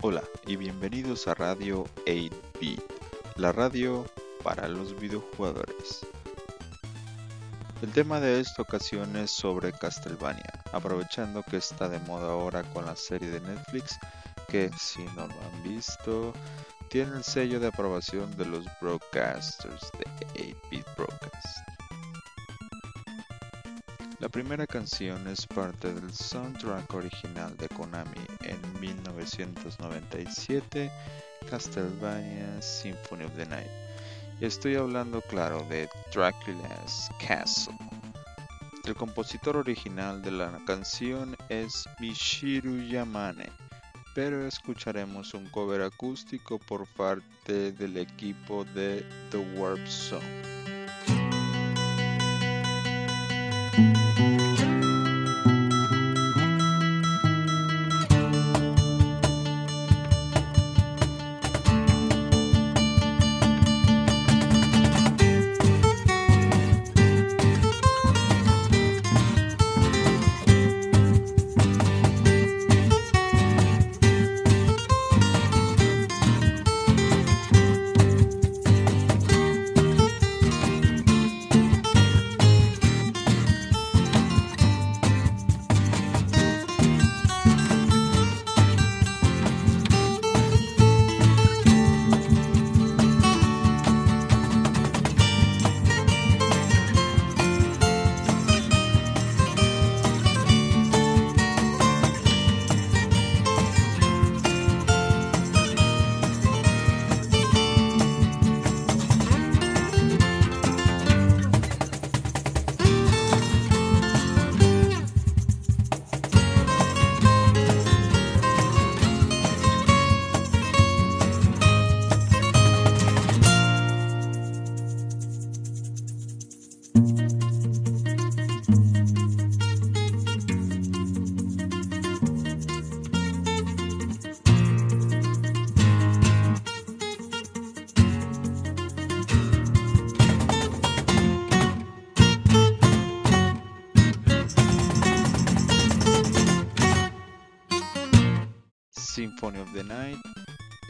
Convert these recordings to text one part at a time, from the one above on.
Hola y bienvenidos a Radio 8-Bit, la radio para los videojugadores. El tema de esta ocasión es sobre Castlevania, aprovechando que está de moda ahora con la serie de Netflix que, si no lo han visto, tiene el sello de aprobación de los broadcasters de La primera canción es parte del soundtrack original de Konami en 1997, Castlevania Symphony of the Night. Estoy hablando, claro, de Dracula's Castle. El compositor original de la canción es Mishiru Yamane, pero escucharemos un cover acústico por parte del equipo de The Warp Zone. Symphony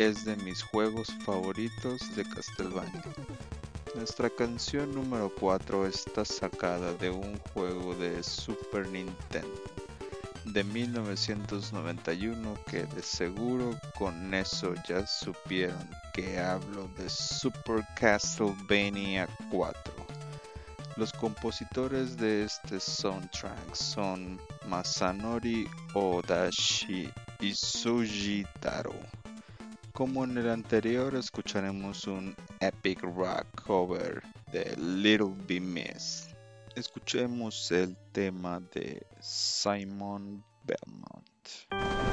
es de mis juegos favoritos de Castlevania. Nuestra canción número 4 está sacada de un juego de Super Nintendo de 1991 que de seguro con eso ya supieron que hablo de Super Castlevania 4. Los compositores de este soundtrack son Masanori Odashi y Sujitaro. Como en el anterior escucharemos un epic rock cover de Little Be Miss. Escuchemos el tema de Simon Belmont.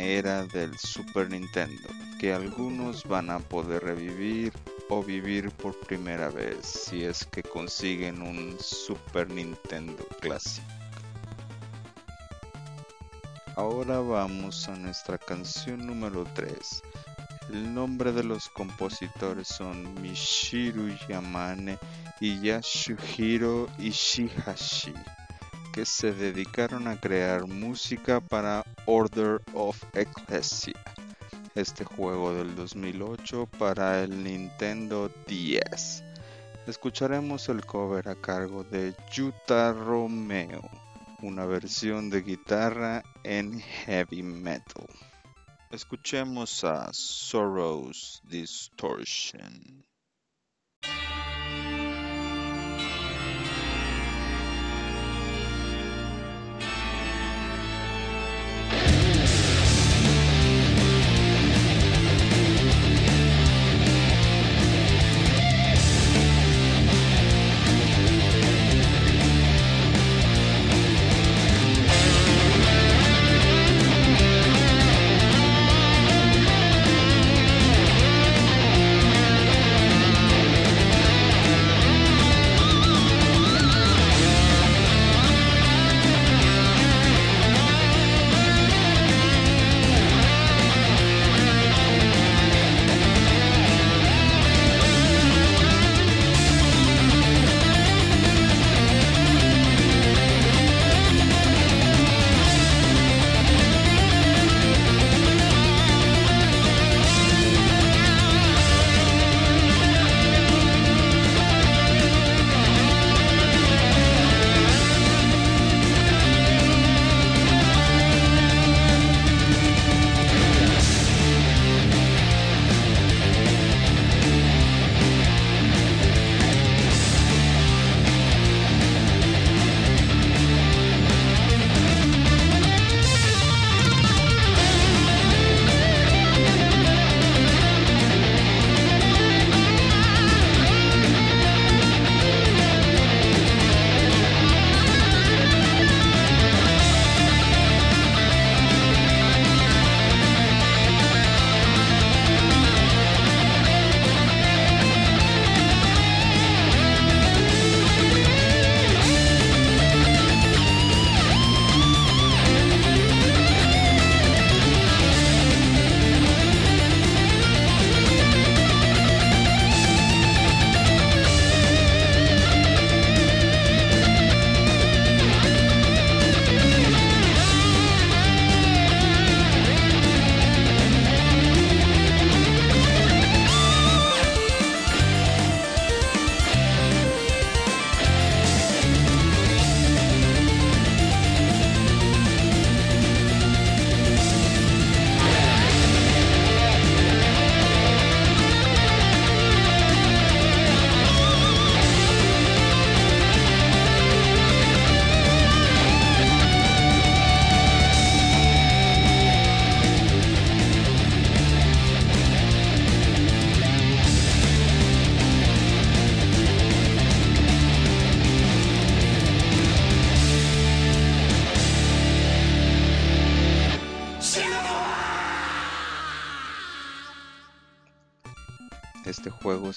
Era del Super Nintendo, que algunos van a poder revivir o vivir por primera vez si es que consiguen un Super Nintendo Classic. Ahora vamos a nuestra canción número 3. El nombre de los compositores son Mishiru Yamane y Yasuhiro Ishihashi, que se dedicaron a crear música para Order of Ecclesia, este juego del 2008 para el Nintendo DS. Escucharemos el cover a cargo de Yuta Romeo, una versión de guitarra en heavy metal. Escuchemos a Sorrow's Distortion.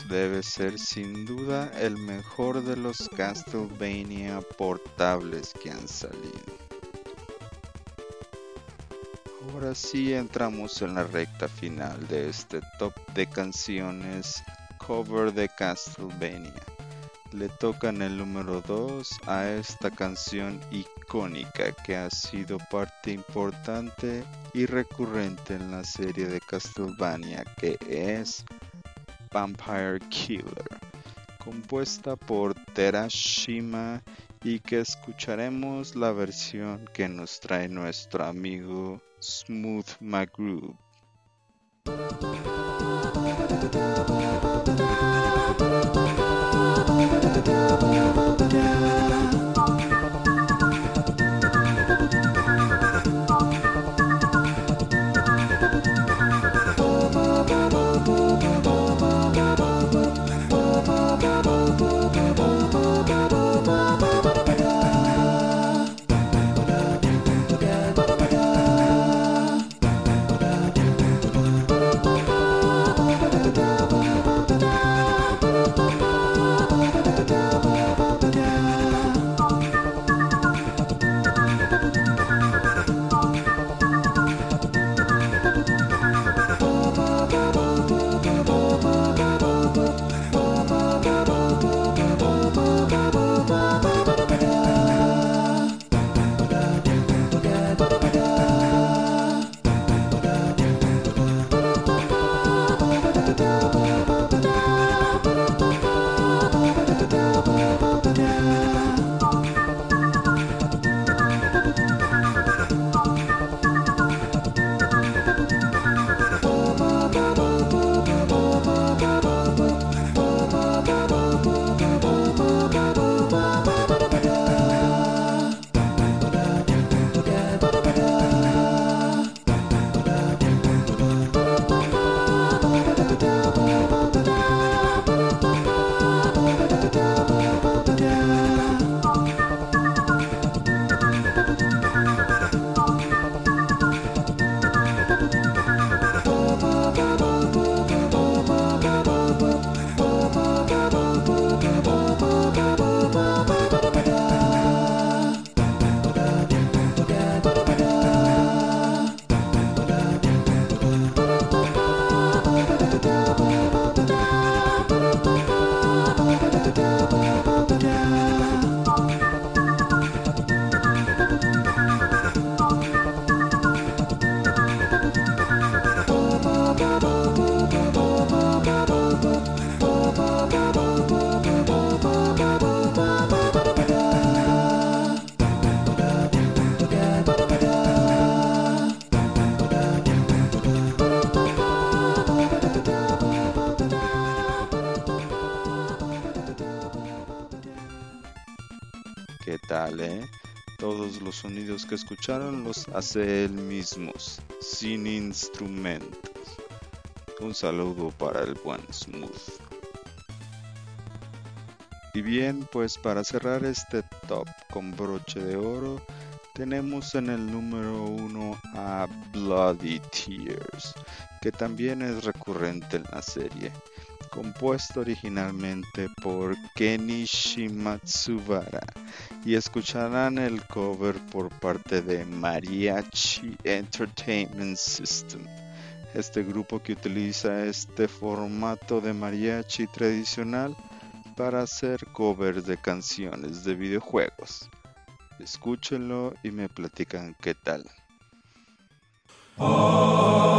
Debe ser sin duda el mejor de los Castlevania portables que han salido. Ahora sí entramos en la recta final de este top de canciones cover de Castlevania. Le tocan el número 2 a esta canción icónica que ha sido parte importante y recurrente en la serie de Castlevania que es Vampire Killer, compuesta por Terashima y que escucharemos la versión que nos trae nuestro amigo Smooth McGrew. ¿Vale? Todos los sonidos que escucharon los hace él mismos, sin instrumentos. Un saludo para el buen Smooth. Y bien, pues para cerrar este top con broche de oro, tenemos en el número uno a Bloody Tears, que también es recurrente en la serie, compuesto originalmente por Kenichi Matsubara y escucharán el cover por parte de Mariachi Entertainment System. Este grupo que utiliza este formato de mariachi tradicional para hacer covers de canciones de videojuegos. Escúchenlo y me platican qué tal. Eso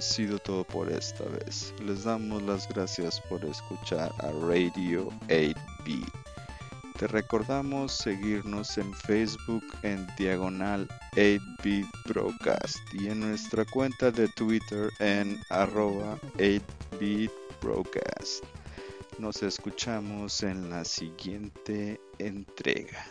sido todo por esta vez. Les damos las gracias por escuchar a Radio 8B. Te recordamos seguirnos en Facebook en diagonal 8B Broadcast y en nuestra cuenta de Twitter en arroba 8B Broadcast. Nos escuchamos en la siguiente entrega.